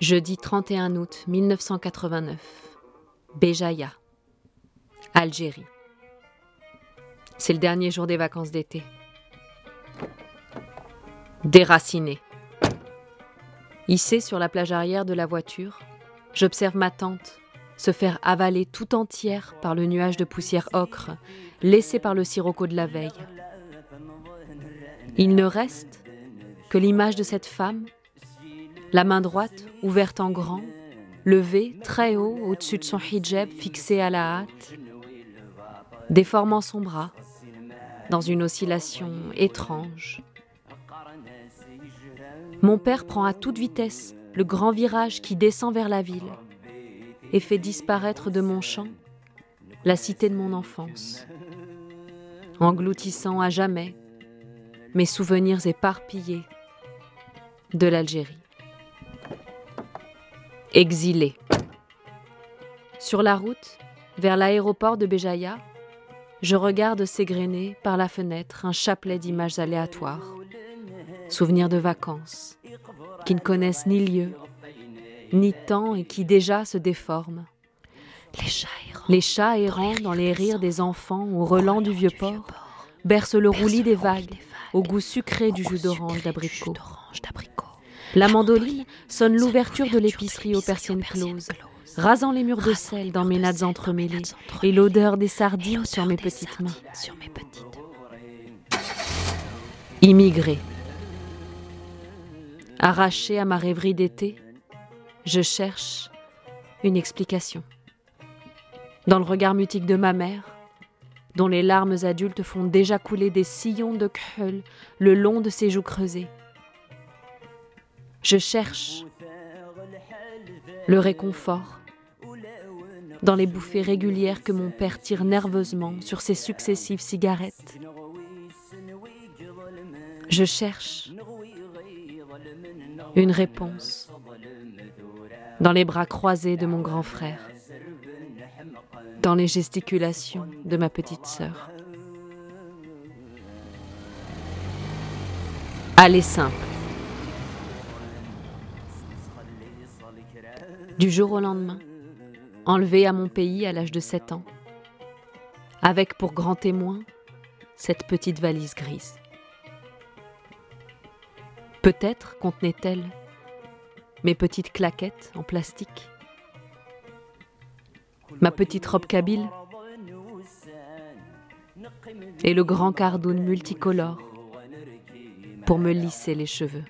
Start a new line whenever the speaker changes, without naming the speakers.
Jeudi 31 août 1989. Béjaïa, Algérie. C'est le dernier jour des vacances d'été. Déraciné. Hissé sur la plage arrière de la voiture, j'observe ma tante se faire avaler tout entière par le nuage de poussière ocre laissé par le sirocco de la veille. Il ne reste que l'image de cette femme, la main droite ouverte en grand, levée très haut au-dessus de son hijab fixé à la hâte, déformant son bras dans une oscillation étrange. Mon père prend à toute vitesse le grand virage qui descend vers la ville et fait disparaître de mon champ la cité de mon enfance, engloutissant à jamais mes souvenirs éparpillés de l'Algérie. Exilé. Sur la route, vers l'aéroport de Béjaïa, je regarde s'égrener par la fenêtre un chapelet d'images aléatoires, souvenirs de vacances, qui ne connaissent ni lieu, ni temps et qui déjà se déforment. Les chats errants, dans les rires des enfants au relent du vieux port bercent le roulis des vagues au goût sucré du jus d'orange d'abricot. La mandoline sonne l'ouverture de l'épicerie aux persiennes closes, rasant les murs de sel dans mes nattes entremêlées et l'odeur des sardines sur mes petites mains. Immigré. Arraché à ma rêverie d'été, je cherche une explication. Dans le regard mutique de ma mère, dont les larmes adultes font déjà couler des sillons de khull le long de ses joues creusées. Je cherche le réconfort dans les bouffées régulières que mon père tire nerveusement sur ses successives cigarettes. Je cherche une réponse dans les bras croisés de mon grand frère, dans les gesticulations de ma petite sœur. Aller simple. Du jour au lendemain, enlevé à mon pays à l'âge de 7 ans, avec pour grand témoin cette petite valise grise. Peut-être contenait-elle mes petites claquettes en plastique, ma petite robe kabyle et le grand cardoun multicolore pour me lisser les cheveux.